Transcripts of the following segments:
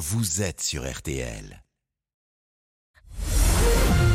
vous êtes sur RTL.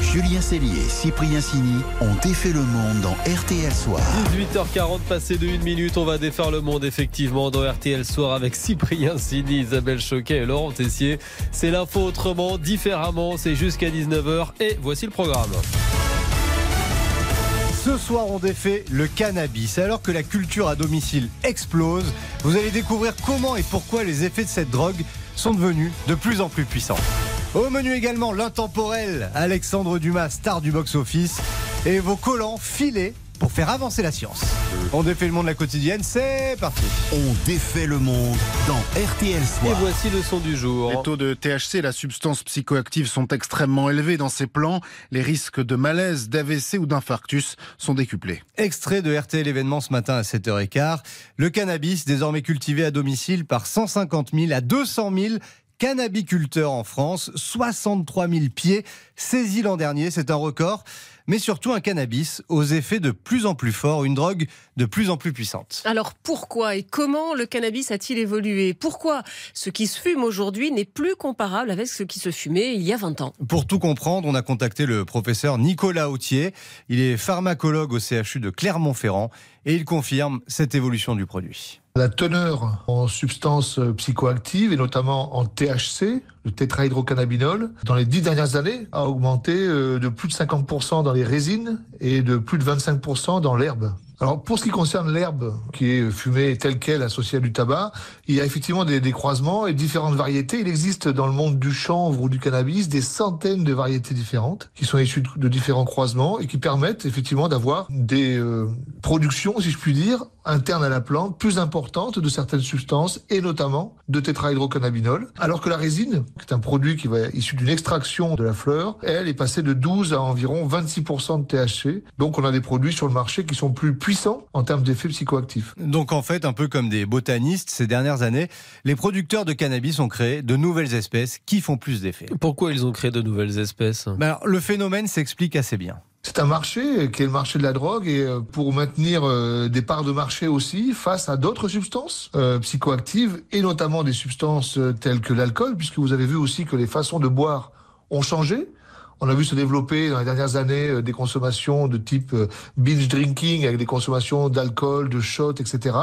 Julien Cellier et Cyprien Sini ont défait le monde dans RTL Soir. 18h40 passé de 1 minute, on va défaire le monde effectivement dans RTL Soir avec Cyprien Sini, Isabelle Choquet et Laurent Tessier. C'est l'info autrement, différemment, c'est jusqu'à 19h et voici le programme. Ce soir, on défait le cannabis. Alors que la culture à domicile explose, vous allez découvrir comment et pourquoi les effets de cette drogue sont devenus de plus en plus puissants. Au menu également l'intemporel Alexandre Dumas, star du box-office, et vos collants filés pour faire avancer la science. On défait le monde de la quotidienne, c'est parti. On défait le monde dans RTL Et Soir. voici le son du jour. Les taux de THC, la substance psychoactive, sont extrêmement élevés dans ces plans. Les risques de malaise, d'AVC ou d'infarctus sont décuplés. Extrait de RTL événement ce matin à 7h15. Le cannabis, désormais cultivé à domicile par 150 000 à 200 000 cannabiculteurs en France, 63 000 pieds saisis l'an dernier, c'est un record, mais surtout un cannabis aux effets de plus en plus forts, une drogue de plus en plus puissante. Alors pourquoi et comment le cannabis a-t-il évolué? Pourquoi ce qui se fume aujourd'hui n'est plus comparable avec ce qui se fumait il y a 20 ans? Pour tout comprendre, on a contacté le professeur Nicolas Autier, il est pharmacologue au CHU de Clermont-Ferrand et il confirme cette évolution du produit. La teneur en substances psychoactives et notamment en THC, le tétrahydrocannabinol, dans les dix dernières années a augmenté euh, de plus de 50% dans les résines et de plus de 25% dans l'herbe. Alors pour ce qui concerne l'herbe qui est fumée telle qu'elle associée à du tabac, il y a effectivement des, croisements et différentes variétés. Il existe dans le monde du chanvre ou du cannabis des centaines de variétés différentes qui sont issues de, de différents croisements et qui permettent effectivement d'avoir des euh, productions, si je puis dire, internes à la plante plus importantes de certaines substances et notamment de tétrahydrocannabinol. Alors que la résine, qui est un produit qui va issu d'une extraction de la fleur, elle est passée de 12 à environ 26% de THC. Donc on a des produits sur le marché qui sont plus puissants en termes d'effets psychoactifs. Donc en fait, un peu comme des botanistes, ces dernières années, les producteurs de cannabis ont créé de nouvelles espèces qui font plus d'effets. Pourquoi ils ont créé de nouvelles espèces? Ben alors, le phénomène s'explique assez bien. C'est un marché qui est le marché de la drogue et euh, pour maintenir euh, des parts de marché aussi face à d'autres substances euh, psychoactives et notamment des substances telles que l'alcool puisque vous avez vu aussi que les façons de boire ont changé. On a vu se développer dans les dernières années des consommations de type binge drinking avec des consommations d'alcool, de shots, etc.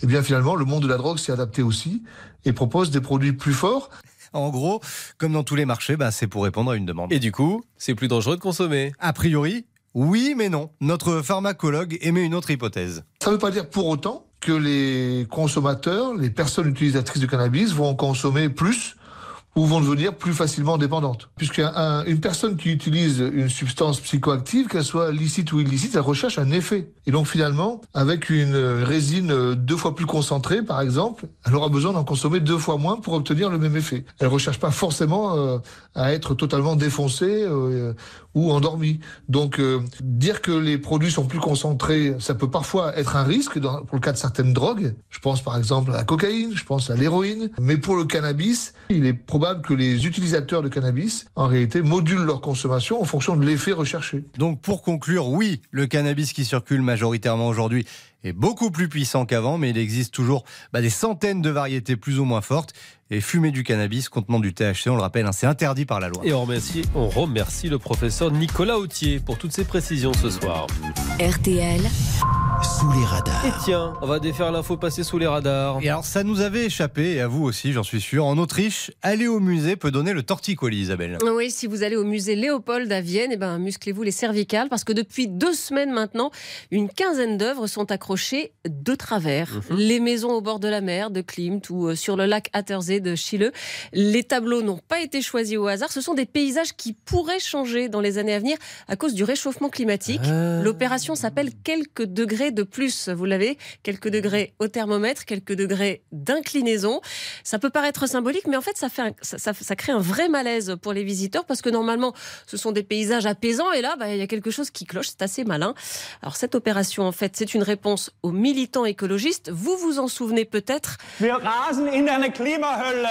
Et bien finalement, le monde de la drogue s'est adapté aussi et propose des produits plus forts En gros, comme dans tous les marchés, ben, c'est pour répondre à une demande. Et du coup, c'est plus dangereux de consommer. A priori, oui, mais non. Notre pharmacologue émet une autre hypothèse. Ça ne veut pas dire pour autant que les consommateurs, les personnes utilisatrices de cannabis vont en consommer plus ou vont devenir plus facilement dépendantes. Puisqu'une personne qui utilise une substance psychoactive, qu'elle soit licite ou illicite, elle recherche un effet. Et donc finalement, avec une résine deux fois plus concentrée, par exemple, elle aura besoin d'en consommer deux fois moins pour obtenir le même effet. Elle ne recherche pas forcément euh, à être totalement défoncée euh, ou endormie. Donc euh, dire que les produits sont plus concentrés, ça peut parfois être un risque dans, pour le cas de certaines drogues. Je pense par exemple à la cocaïne, je pense à l'héroïne. Mais pour le cannabis, il est probable que les utilisateurs de cannabis, en réalité, modulent leur consommation en fonction de l'effet recherché. Donc pour conclure, oui, le cannabis qui circule majoritairement aujourd'hui est beaucoup plus puissant qu'avant, mais il existe toujours bah, des centaines de variétés plus ou moins fortes. Et fumer du cannabis contenant du THC, on le rappelle, hein, c'est interdit par la loi. Et on remercie, on remercie le professeur Nicolas Autier pour toutes ces précisions ce soir. RTL, Sous les radars. Et tiens, on va défaire l'info passée sous les radars. Et alors, ça nous avait échappé, et à vous aussi, j'en suis sûr. En Autriche, aller au musée peut donner le torticolis, Isabelle. Oui, si vous allez au musée Léopold à Vienne, eh ben, musclez-vous les cervicales parce que depuis deux semaines maintenant, une quinzaine d'œuvres sont accrochées de travers. Les maisons au bord de la mer de Klimt ou euh, sur le lac Attersee de Chile. Les tableaux n'ont pas été choisis au hasard. Ce sont des paysages qui pourraient changer dans les années à venir à cause du réchauffement climatique. Ah. L'opération s'appelle quelques degrés de plus. Vous l'avez, quelques degrés au thermomètre, quelques degrés d'inclinaison. Ça peut paraître symbolique, mais en fait, ça, fait un- ça, ça- ça crée un vrai malaise pour les visiteurs parce que normalement, ce sont des paysages apaisants et là, bah, il y a quelque chose qui cloche. C'est assez malin. Alors, cette opération, en fait, c'est une réponse aux militants écologistes. Vous vous en souvenez peut-être. Wir rasen in eine Klimahölle.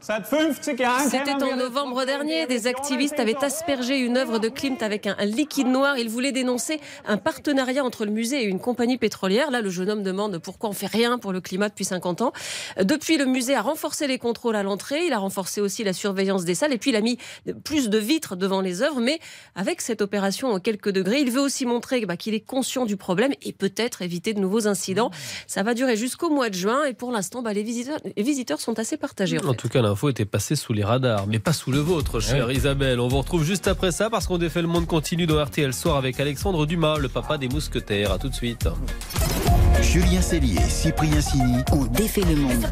C'était en novembre dernier. Des activistes avaient aspergé une œuvre de Klimt avec un, un liquide noir. Ils voulaient dénoncer un partenariat entre le musée et une compagnie pétrolière. Là, le jeune homme demande pourquoi on fait rien pour le climat depuis 50 ans. Depuis, le musée a renforcé les contrôles à l'entrée. Il a renforcé aussi la surveillance des salles. Et puis, il a mis plus de vitres devant les œuvres. Mais avec cette opération en quelques degrés, il veut aussi montrer bah, qu'il est conscient du problème et peut-être éviter de nouveaux incidents. Ça va durer jusqu'au mois de juin. Et pour l'instant, bah, les, visiteurs, les visiteurs sont assez partagés. En, En fait. tout cas, l'info était passée sous les radars, mais pas sous le vôtre, chère Isabelle. On vous retrouve juste après ça parce qu'on défait le monde continue dans RTL Soir avec Alexandre Dumas, le papa des mousquetaires. À tout de suite. Julien Cellier, Cyprien Sini. On défait le monde.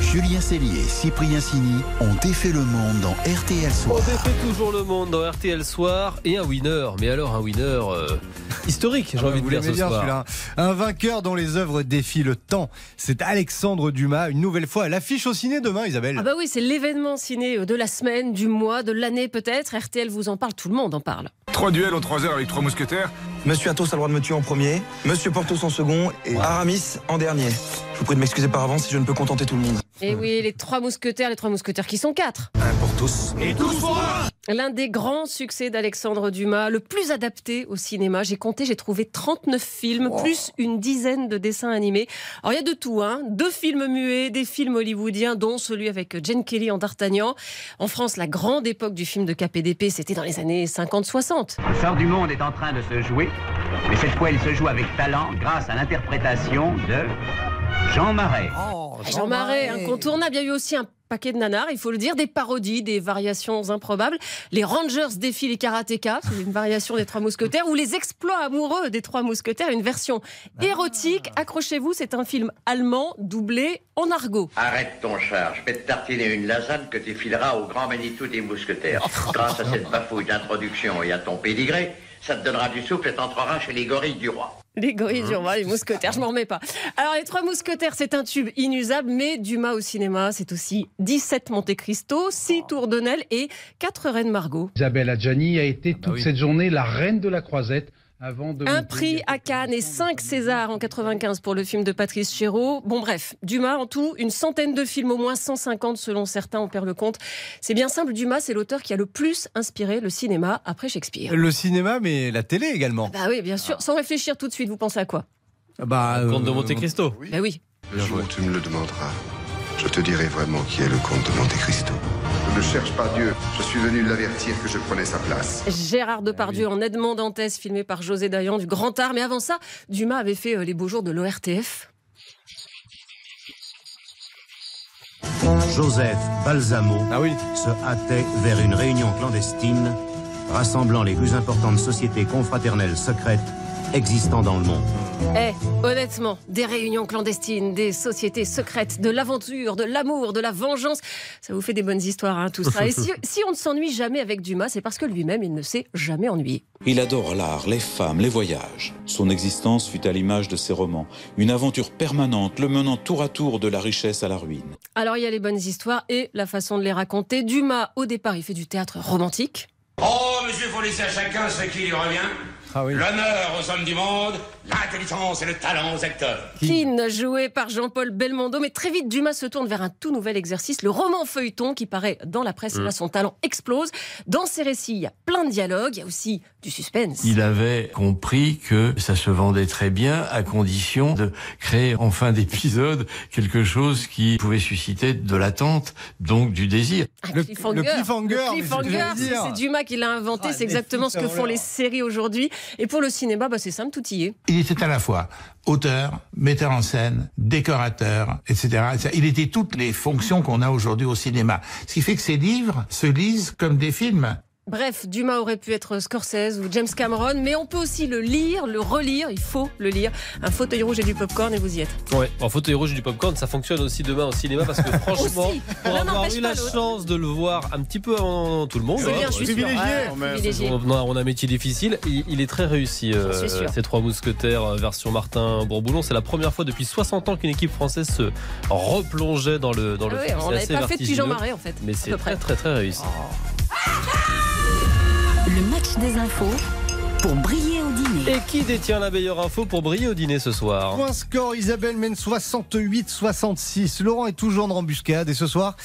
Julien Cellier, Cyprien Sini ont défait le monde dans RTL On Soir. défait toujours le monde dans RTL Soir et un winner. Mais alors, un winner euh, historique, j'ai envie de Vous dire ce bien, soir. celui-là. Un vainqueur dont les œuvres défient le temps. C'est Alexandre Dumas, une nouvelle fois à l'affiche au ciné demain, Isabelle. Ah bah oui, c'est l'événement ciné de la semaine, du mois, de l'année peut-être. RTL vous en parle, tout le monde en parle. Trois duels en trois heures avec trois mousquetaires. Monsieur Athos a le droit de me tuer en premier, Monsieur Porthos en second et Aramis en dernier. Je vous prie de m'excuser par avance si je ne peux contenter tout le monde. Et oui, les trois mousquetaires, les trois mousquetaires qui sont quatre. Un pour tous. L'un des grands succès d'Alexandre Dumas, le plus adapté au cinéma. J'ai compté, j'ai trouvé 39 films, plus une dizaine de dessins animés. Alors il y a de tout, hein. Deux films muets, des films hollywoodiens, dont celui avec Jane Kelly en D'Artagnan. En France, la grande époque du film de KPDP, c'était dans les années 50-60. Le sort du monde est en train de se jouer, mais cette fois il se joue avec talent grâce à l'interprétation de Jean Marais. Jean Marais, incontournable. Il y a eu aussi un paquet de nanars, il faut le dire, des parodies, des variations improbables. Les Rangers défient les karatékas, c'est une variation des Trois Mousquetaires, ou les exploits amoureux des Trois Mousquetaires, une version érotique. Accrochez-vous, c'est un film allemand doublé en argot. Arrête ton char, je vais te tartiner une lasagne que tu fileras au grand Manitou des mousquetaires. Grâce à cette bafouille d'introduction et à ton pédigré, ça te donnera du souffle et t'entreras chez les gorilles du roi. Les gorilles du roi, les mousquetaires, je m'en remets pas. Alors, les trois mousquetaires, c'est un tube inusable, mais Dumas au cinéma, c'est aussi 17 Monte Cristo, 6 Tours de Nesle et 4 Reines Margot. Isabelle Adjani a été toute oui. cette journée la reine de la croisette avant de. Un prix à Cannes et 5 Césars en 95 pour le film de Patrice Chéreau. Bon bref, Dumas en tout, une centaine de films, au moins 150 selon certains, on perd le compte. C'est bien simple, Dumas c'est l'auteur qui a le plus inspiré le cinéma après Shakespeare. Le cinéma, mais la télé également. Bah oui, bien sûr, sans réfléchir tout de suite, vous pensez à quoi? Bah, Le Comte de euh, Monte Cristo. Bah oui. Le jour où tu me le demanderas, je te dirai vraiment qui est le comte de Monte Cristo. Je ne cherche pas Dieu, je suis venu l'avertir que je prenais sa place. Gérard Depardieu en Edmond Dantès, filmé par José Dayan du Grand Art. Mais avant ça, Dumas avait fait euh, les beaux jours de l'ORTF. Joseph Balsamo Ah oui. se hâtait vers une réunion clandestine rassemblant les plus importantes sociétés confraternelles secrètes existant dans le monde. Eh, honnêtement, des réunions clandestines, des sociétés secrètes, de l'aventure, de l'amour, de la vengeance, ça vous fait des bonnes histoires, hein, tout ça. Et si, si on ne s'ennuie jamais avec Dumas, c'est parce que lui-même, il ne s'est jamais ennuyé. Il adore l'art, les femmes, les voyages. Son existence fut à l'image de ses romans, une aventure permanente le menant tour à tour de la richesse à la ruine. Alors, il y a les bonnes histoires et la façon de les raconter. Dumas, au départ, il fait du théâtre romantique. Oh, monsieur, faut laisser à chacun ce qui lui revient. Ah oui. L'honneur aux hommes du monde, l'intelligence et le talent aux acteurs. Keane, joué par Jean-Paul Belmondo. Mais très vite, Dumas se tourne vers un tout nouvel exercice, le roman feuilleton qui paraît dans la presse. Et là, son talent explose. Dans ses récits, il y a plein de dialogues, il y a aussi du suspense. Il avait compris que ça se vendait très bien à condition de créer en fin d'épisode quelque chose qui pouvait susciter de l'attente, donc du désir. Le- cliffhanger. le cliffhanger, cliffhanger, c'est Dumas qui l'a inventé. Ah, c'est exactement ce que font les séries aujourd'hui. Et pour le cinéma, bah, c'est simple, tout y est. Il était à la fois auteur, metteur en scène, décorateur, etc. Il était toutes les fonctions qu'on a aujourd'hui au cinéma. Ce qui fait que ces livres se lisent comme des films. Bref, Dumas aurait pu être Scorsese ou James Cameron, mais on peut aussi le lire, le relire. Il faut le lire. Un fauteuil rouge et du popcorn et vous y êtes. Ouais, en fauteuil rouge et du popcorn, ça fonctionne aussi demain au cinéma parce que franchement, pour avoir eu la chance de le voir un petit peu avant tout le monde, C'est bien, je suis sûr. privilégié, Ouais, privilégié. on, on a un métier difficile. Il, il est très réussi, euh, ces trois mousquetaires euh, version Martin Bourboulon. C'est la première fois depuis 60 ans qu'une équipe française se replongeait dans le, dans le Ah oui, film. on l'avait pas fait depuis Jean Marais, en fait. Mais c'est très, très, très réussi. Le match des infos au dîner. Et qui détient la meilleure info pour briller au dîner ce soir Point score, Isabelle mène 68-66. Laurent est toujours en embuscade et ce soir,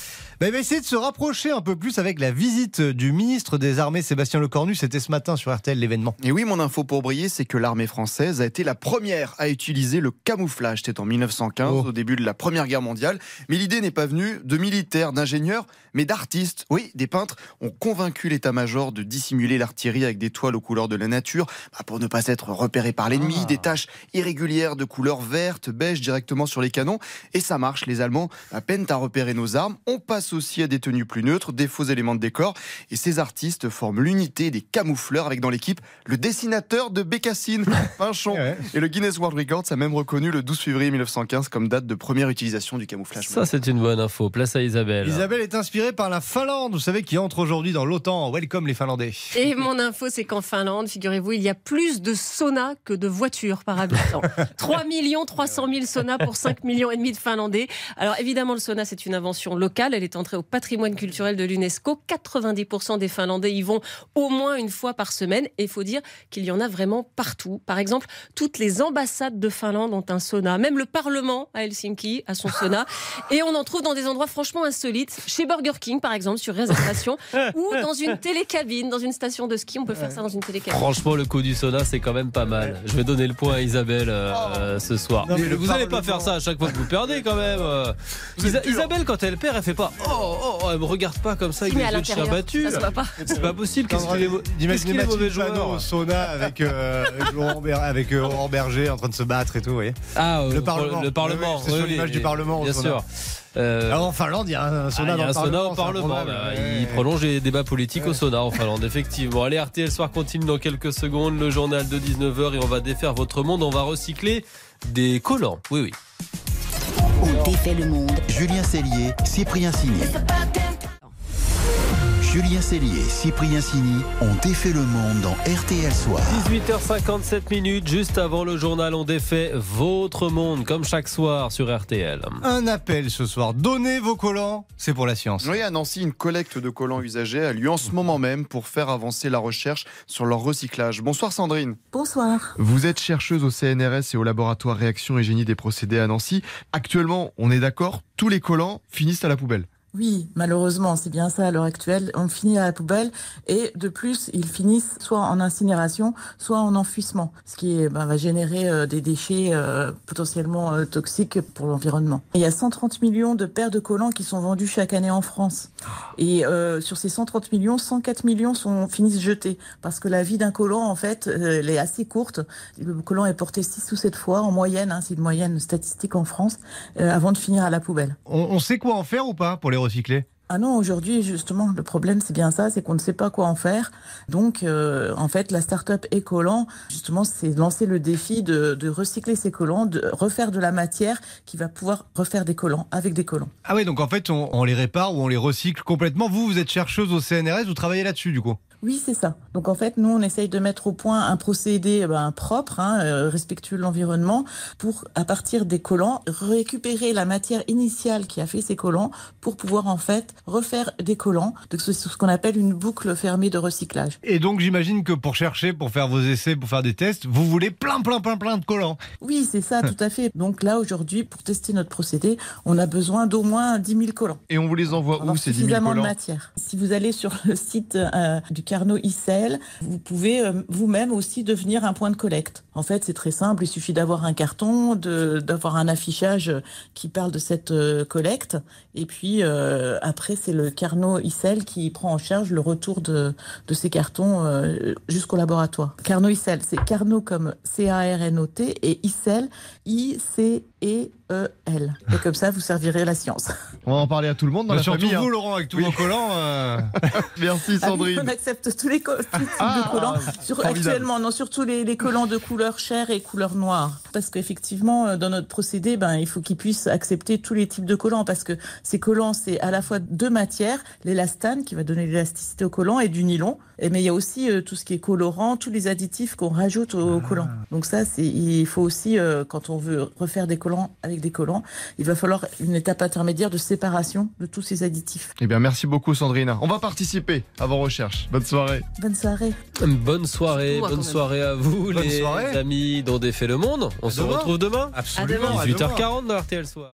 bah, il va essayer de se rapprocher un peu plus avec la visite du ministre des Armées Sébastien Lecornu. C'était ce matin sur RTL l'événement. Et oui, mon info pour briller, c'est que l'armée française a été la première à utiliser le camouflage. C'était en 1915, Oh. au début de la Première Guerre mondiale. Mais l'idée n'est pas venue de militaires, d'ingénieurs, mais d'artistes. Oui, des peintres ont convaincu l'état-major de dissimuler l'artillerie avec des toiles aux couleurs de la nature bah, pour ne pas être repéré par l'ennemi. Ah. Des taches irrégulières de couleur verte, beige directement sur les canons. Et ça marche, les Allemands à peine à repérer nos armes. On passe aussi à des tenues plus neutres, des faux éléments de décor. Et ces artistes forment l'unité des camoufleurs avec dans l'équipe le dessinateur de Bécassine, Pinchon. Et le Guinness World Records a même reconnu le 12 février 1915 comme date de première utilisation du camouflage. Ça, c'est une bonne info. Place à Isabelle. Isabelle est inspirée par la Finlande, vous savez, qui entre aujourd'hui dans l'OTAN. Welcome les Finlandais. Et mon info, c'est qu'en Finlande, figurez-vous, il y a plus de saunas que de voitures par habitant. 3 300 000 saunas pour 5 millions et demi de Finlandais. Alors évidemment, le sauna, c'est une invention locale. Elle est entrée au patrimoine culturel de l'UNESCO. 90% des Finlandais y vont au moins une fois par semaine. Et il faut dire qu'il y en a vraiment partout. Par exemple, toutes les ambassades de Finlande ont un sauna. Même le Parlement à Helsinki a son sauna. Et on en trouve dans des endroits franchement insolites. Chez Burger King, par exemple, sur réservation. ou dans une télécabine, dans une station de ski. On peut faire ça dans une télécabine. Franchement, le coup du sauna, c'est quand même pas mal. Je vais donner le point à Isabelle euh, ce soir. Non, mais vous n'allez pas faire ça à chaque fois que vous perdez quand même. euh. Isa- Isabelle, quand elle perd, elle fait pas Oh, oh, oh, elle me regarde pas comme ça avec Si, des à yeux de chien battu. ça se voit pas. C'est pas possible. Qu'est-ce qu'il est, qu'est-ce D'imaginer qu'il est mauvais joueur au sauna avec, euh, avec Laurent avec euh, Laurent Berger en train de se battre et tout, vous voyez. Ah, euh, le Parlement. Le Parlement. Oui, oui, c'est sur oui, l'image du Parlement au Bien sauna. sûr. Euh, Alors, en Finlande, il y a un sauna Ah, il y dans a le un sauna Parlement. au c'est un Parlement. bah, Ouais. Il prolonge les débats politiques au sauna en Finlande, effectivement. Allez, RTL Soir continue dans quelques secondes. Le journal de 19h et on va défaire votre monde. On va recycler des collants. Oui, oui. On défait le monde. Julien Cellier, Cyprien Sini. Julien Cellier, Cyprien Sini ont défait le monde dans RTL Soir. 18h57 minutes, juste avant le journal, on défait votre monde, comme chaque soir sur RTL. Un appel ce soir. Donnez vos collants, c'est pour la science. Oui, à Nancy, une collecte de collants usagés a lieu en ce moment même pour faire avancer la recherche sur leur recyclage. Bonsoir Sandrine. Bonsoir. Vous êtes chercheuse au CNRS et au laboratoire Réaction et Génie des procédés à Nancy. Actuellement, on est d'accord, tous les collants finissent à la poubelle. Oui, malheureusement, c'est bien ça à l'heure actuelle. On finit à la poubelle et de plus, ils finissent soit en incinération, soit en enfouissement, ce qui ben, va générer euh, des déchets euh, potentiellement euh, toxiques pour l'environnement. Il y a 130 millions de paires de collants qui sont vendus chaque année en France. Et euh, sur ces 130 millions, 104 millions sont finissent jetés parce que la vie d'un collant, en fait, euh, elle est assez courte. Le collant est porté 6 ou 7 fois en moyenne, hein, c'est une moyenne statistique en France, avant de finir à la poubelle. On, on sait quoi en faire ou pas pour les recycler Ah non, aujourd'hui, justement, le problème, c'est bien ça, c'est qu'on ne sait pas quoi en faire. Donc, euh, en fait, la start-up Écollant, justement, c'est lancer le défi de, de recycler ces collants, de refaire de la matière qui va pouvoir refaire des collants avec des collants. Ah oui, donc en fait, on, on les répare ou on les recycle complètement. Vous, vous êtes chercheuse au CNRS, vous travaillez là-dessus du coup? Oui, c'est ça. Donc en fait, nous, on essaye de mettre au point un procédé eh ben, propre, hein, euh, respectueux de l'environnement, pour, à partir des collants, récupérer la matière initiale qui a fait ces collants pour pouvoir en fait refaire des collants. Donc c'est ce qu'on appelle une boucle fermée de recyclage. Et donc j'imagine que pour chercher, pour faire vos essais, pour faire des tests, vous voulez plein, plein, plein, plein de collants. Oui, c'est ça, tout à fait. Donc là, aujourd'hui, pour tester notre procédé, on a besoin d'au moins 10 000 collants. Et on vous les envoie où ces 10 000 suffisamment de collants? matière. Si vous allez sur le site euh, du Carnot vous pouvez euh, vous-même aussi devenir un point de collecte. En fait, c'est très simple. Il suffit d'avoir un carton, d'avoir un affichage qui parle de cette euh, collecte. Et puis euh, après, c'est le Carnot ICL qui prend en charge le retour de, de ces cartons euh, jusqu'au laboratoire. Carnot ICL, c'est Carnot comme C-A-R-N-O-T et ICL, I-C-E-E-L. Et comme ça, vous servirez la science. On va en parler à tout le monde dans Bah, la surtout famille. vous, hein. Laurent, avec tous Oui. vos collants. euh, Merci Ah oui, Sandrine. on accepte tous les co- tous les types de collants. Sur, actuellement, non, surtout les, les collants de couleur couleur chair et couleur noire. Parce qu'effectivement, euh, dans notre procédé, ben, il faut qu'ils puissent accepter tous les types de collants parce que ces collants, c'est à la fois deux matières, l'élastane qui va donner l'élasticité au collant et du nylon. Et, mais il y a aussi euh, tout ce qui est colorant, tous les additifs qu'on rajoute au collant. Donc ça, c'est, il faut aussi, euh, quand on veut refaire des collants avec des collants, il va falloir une étape intermédiaire de séparation de tous ces additifs. Eh bien, merci beaucoup Sandrine. On va participer à vos recherches. Bonne soirée. Bonne soirée. Bonne soirée, bonne soirée à vous, Bonne les soirée. Amis dont défait le monde. On se demain. retrouve demain. Absolument. à demain. 18h40 dans RTL Soir.